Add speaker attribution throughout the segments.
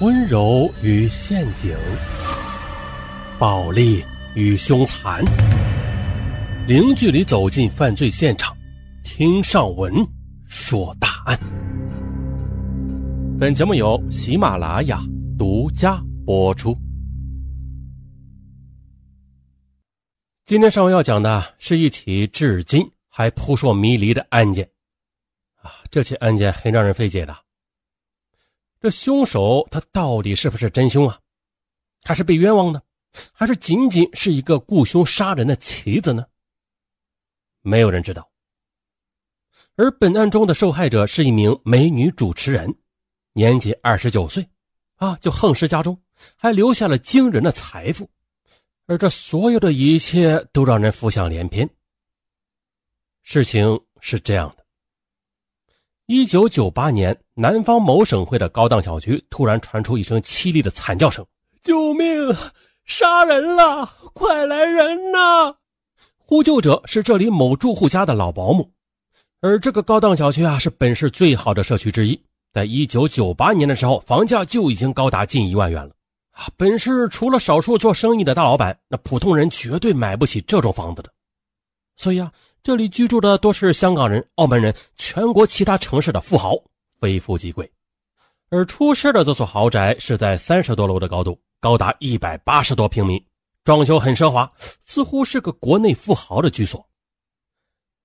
Speaker 1: 温柔与陷阱，暴力与凶残，零距离走进犯罪现场，听上文说大案。本节目由喜马拉雅独家播出。今天上文要讲的是一起至今还扑朔迷离的案件啊！这起案件很让人费解的。这凶手他到底是不是真凶啊？还是被冤枉呢？还是仅仅是一个雇凶杀人的棋子呢？没有人知道。而本案中的受害者是一名美女主持人，年仅二十九岁，啊，就横尸家中，还留下了惊人的财富。而这所有的一切都让人浮想联翩。事情是这样的。一九九八年，南方某省会的高档小区突然传出一声凄厉的惨叫声：“救命！杀人了！快来人呐！”呼救者是这里某住户家的老保姆，而这个高档小区啊，是本市最好的社区之一。在一九九八年的时候，房价就已经高达近一万元了啊！本市除了少数做生意的大老板，那普通人绝对买不起这种房子的。所以啊。这里居住的多是香港人、澳门人，全国其他城市的富豪，非富即贵。而出事的这所豪宅是在三十多楼的高度，高达一百八十多平米，装修很奢华，似乎是个国内富豪的居所。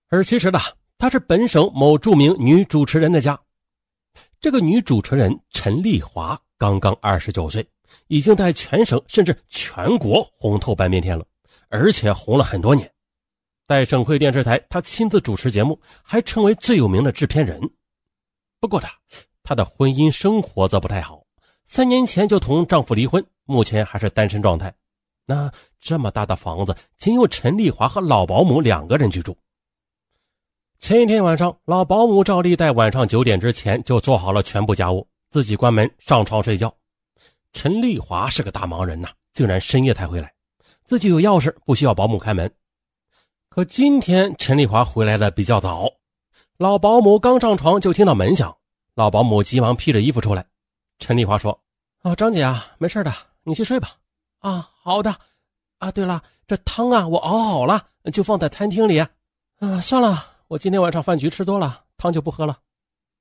Speaker 1: 而其实呢，他是本省某著名女主持人的家。这个女主持人陈丽华刚刚二十九岁，已经在全省甚至全国红透半边天了，而且红了很多年。在省会电视台，她亲自主持节目，还成为最有名的制片人。不过，她她的婚姻生活则不太好。三年前就同丈夫离婚，目前还是单身状态。那这么大的房子，仅有陈丽华和老保姆两个人居住。前一天晚上，老保姆照例在晚上九点之前就做好了全部家务，自己关门上床睡觉。陈丽华是个大忙人呐，竟然深夜才回来，自己有钥匙，不需要保姆开门。可今天陈丽华回来的比较早，老保姆刚上床就听到门响，老保姆急忙披着衣服出来。陈丽华说：“啊，张姐啊，没事的，你去睡吧。”啊，好的。啊，对了，这汤啊我熬好了，就放在餐厅里。啊，算了，我今天晚上饭局吃多了，汤就不喝了。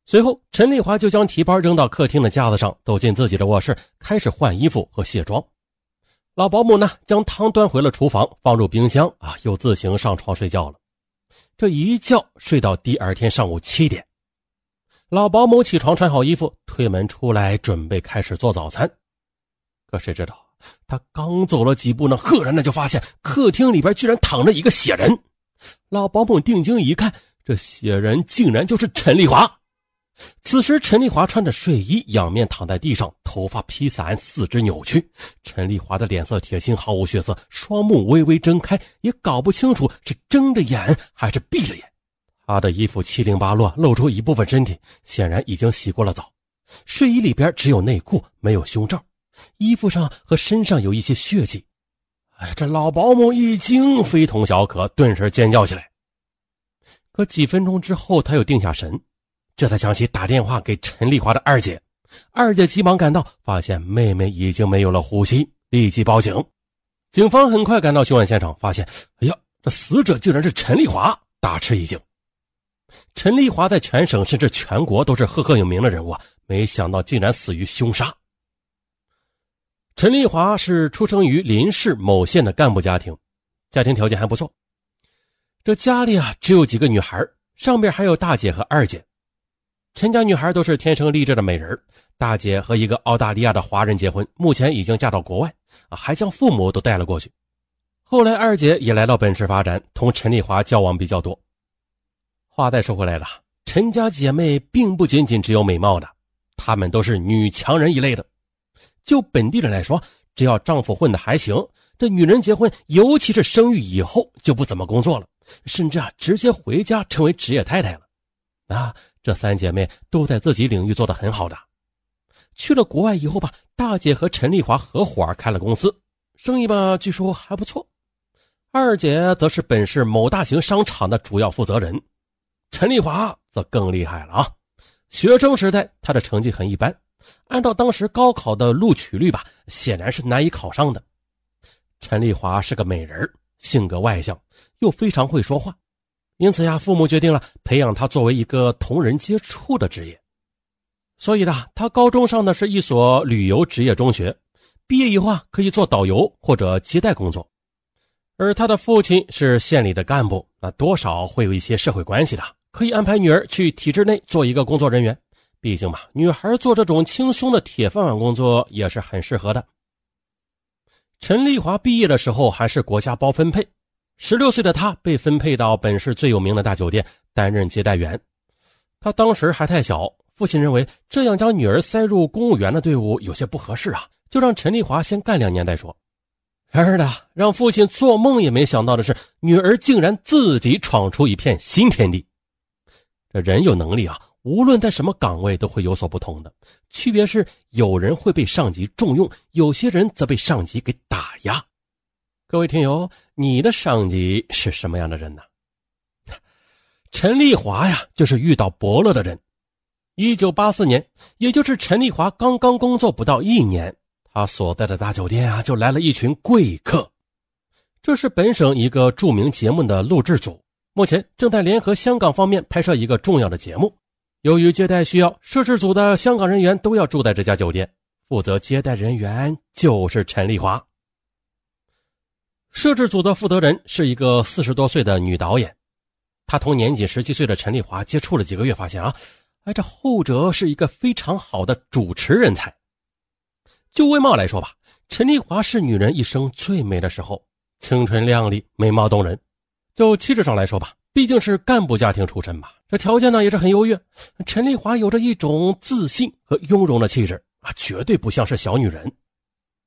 Speaker 1: 随后，陈丽华就将提包扔到客厅的架子上，走进自己的卧室，开始换衣服和卸妆。老保姆呢，将汤端回了厨房，放入冰箱啊，又自行上床睡觉了。这一觉睡到第二天上午七点，老保姆起床穿好衣服，推门出来准备开始做早餐。可谁知道，他刚走了几步呢，赫然的就发现客厅里边居然躺着一个血人。老保姆定睛一看，这血人竟然就是陈丽华。此时，陈丽华穿着睡衣，仰面躺在地上，头发披散，四肢扭曲。陈丽华的脸色铁青，毫无血色，双目微微睁开，也搞不清楚是睁着眼还是闭着眼。她的衣服七零八落，露出一部分身体，显然已经洗过了澡。睡衣里边只有内裤，没有胸罩，衣服上和身上有一些血迹。哎，这老保姆一惊，非同小可，顿时尖叫起来。可几分钟之后，他又定下神。这才想起打电话给陈丽华的二姐，二姐急忙赶到，发现妹妹已经没有了呼吸，立即报警。警方很快赶到凶案现场，发现，哎呀，这死者竟然是陈丽华，大吃一惊。陈丽华在全省甚至全国都是赫赫有名的人物啊，没想到竟然死于凶杀。陈丽华是出生于林市某县的干部家庭，家庭条件还不错。这家里啊，只有几个女孩，上边还有大姐和二姐。陈家女孩都是天生丽质的美人大姐和一个澳大利亚的华人结婚，目前已经嫁到国外，啊，还将父母都带了过去。后来二姐也来到本市发展，同陈丽华交往比较多。话再说回来了，陈家姐妹并不仅仅只有美貌的，她们都是女强人一类的。就本地人来说，只要丈夫混得还行，这女人结婚，尤其是生育以后，就不怎么工作了，甚至啊，直接回家成为职业太太了。啊，这三姐妹都在自己领域做得很好的。去了国外以后吧，大姐和陈丽华合伙开了公司，生意吧据说还不错。二姐则是本市某大型商场的主要负责人，陈丽华则更厉害了啊！学生时代她的成绩很一般，按照当时高考的录取率吧，显然是难以考上的。陈丽华是个美人，性格外向，又非常会说话，因此呀，父母决定了培养他作为一个同人接触的职业。所以呢，他高中上的是一所旅游职业中学，毕业以后啊，可以做导游或者接待工作。而他的父亲是县里的干部，那多少会有一些社会关系的，可以安排女儿去体制内做一个工作人员。毕竟嘛，女孩做这种轻松的铁饭碗工作也是很适合的。陈丽华毕业的时候还是国家包分配，十六岁的他被分配到本市最有名的大酒店担任接待员。他当时还太小，父亲认为这样将女儿塞入公务员的队伍有些不合适啊，就让陈丽华先干两年再说。然而呢，让父亲做梦也没想到的是，女儿竟然自己闯出一片新天地。这人有能力啊。无论在什么岗位都会有所不同的，区别是有人会被上级重用，有些人则被上级给打压。各位听友，你的上级是什么样的人呢？陈丽华呀，就是遇到伯乐的人。一九八四年，也就是陈丽华刚刚工作不到一年，他所在的大酒店啊，就来了一群贵客。这是本省一个著名节目的录制组，目前正在联合香港方面拍摄一个重要的节目。由于接待需要，摄制组的香港人员都要住在这家酒店。负责接待人员就是陈丽华。摄制组的负责人是一个四十多岁的女导演，她同年仅十七岁的陈丽华接触了几个月，发现啊，哎，这后者是一个非常好的主持人才。就外貌来说吧，陈丽华是女人一生最美的时候，青春靓丽，美貌动人。就气质上来说吧。毕竟是干部家庭出身嘛，这条件呢也是很优越。陈丽华有着一种自信和雍容的气质啊，绝对不像是小女人。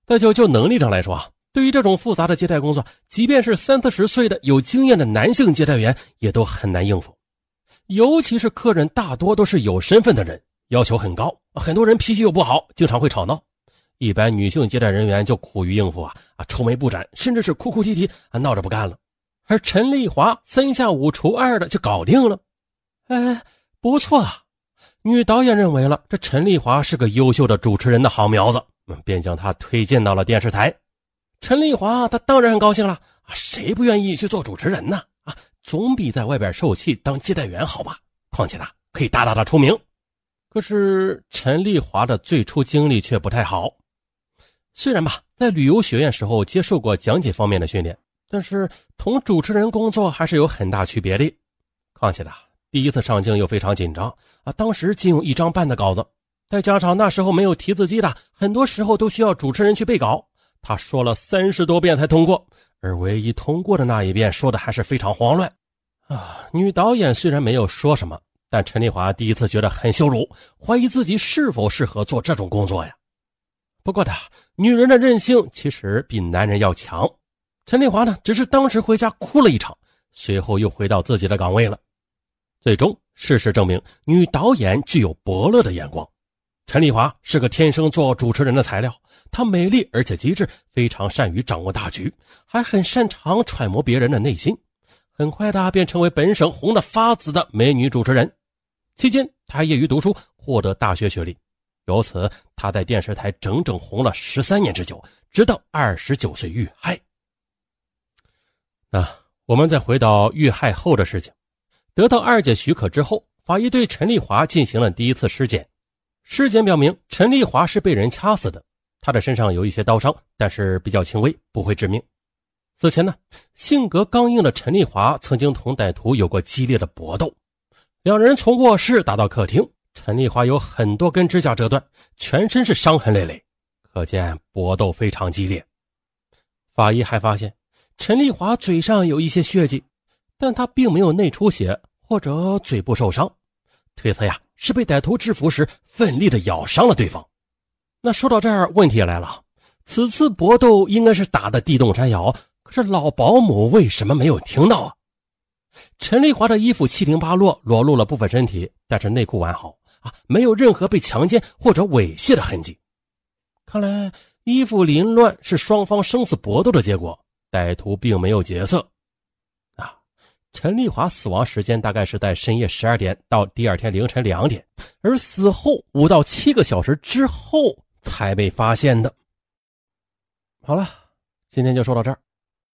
Speaker 1: 再就就能力上来说啊，对于这种复杂的接待工作，即便是三四十岁的有经验的男性接待员也都很难应付。尤其是客人大多都是有身份的人，要求很高，很多人脾气又不好，经常会吵闹。一般女性接待人员就苦于应付啊啊，愁眉不展，甚至是哭哭啼啼啊，闹着不干了。而陈丽华三下五除二的就搞定了，哎，不错啊！女导演认为了这陈丽华是个优秀的主持人的好苗子，便将她推荐到了电视台。陈丽华她当然很高兴了啊，谁不愿意去做主持人呢？啊，总比在外边受气当接待员好吧？况且呢，可以大大的出名。可是陈丽华的最初经历却不太好，虽然吧，在旅游学院时候接受过讲解方面的训练。但是同主持人工作还是有很大区别的。况且呢，第一次上镜又非常紧张啊，当时仅有一张半的稿子，再加上那时候没有提字机的，很多时候都需要主持人去背稿。他说了三十多遍才通过，而唯一通过的那一遍说的还是非常慌乱啊。女导演虽然没有说什么，但陈丽华第一次觉得很羞辱，怀疑自己是否适合做这种工作呀。不过的，女人的韧性其实比男人要强。陈丽华呢，只是当时回家哭了一场，随后又回到自己的岗位了。最终，事实证明，女导演具有伯乐的眼光。陈丽华是个天生做主持人的材料，她美丽而且机智，非常善于掌握大局，还很擅长揣摩别人的内心。很快的，便成为本省红的发紫的美女主持人。期间，她业余读书，获得大学学历，由此她在电视台整整红了十三年之久，直到二十九岁遇害。啊，我们再回到遇害后的事情。得到二姐许可之后，法医对陈丽华进行了第一次尸检。尸检表明，陈丽华是被人掐死的。她的身上有一些刀伤，但是比较轻微，不会致命。此前呢，性格刚硬的陈丽华曾经同歹徒有过激烈的搏斗，两人从卧室打到客厅，陈丽华有很多根指甲折断，全身是伤痕累累，可见搏斗非常激烈。法医还发现。陈丽华嘴上有一些血迹，但她并没有内出血或者嘴部受伤，推测呀是被歹徒制服时奋力的咬伤了对方。那说到这儿，问题也来了，此次搏斗应该是打的地动山摇，可是老保姆为什么没有听到啊？陈丽华的衣服七零八落，裸露了部分身体，但是内裤完好啊，没有任何被强奸或者猥亵的痕迹。看来衣服凌乱是双方生死搏斗的结果。歹徒并没有劫色，陈丽华死亡时间大概是在深夜十二点到第二天凌晨两点，而死后五到七个小时之后才被发现的。好了，今天就说到这儿。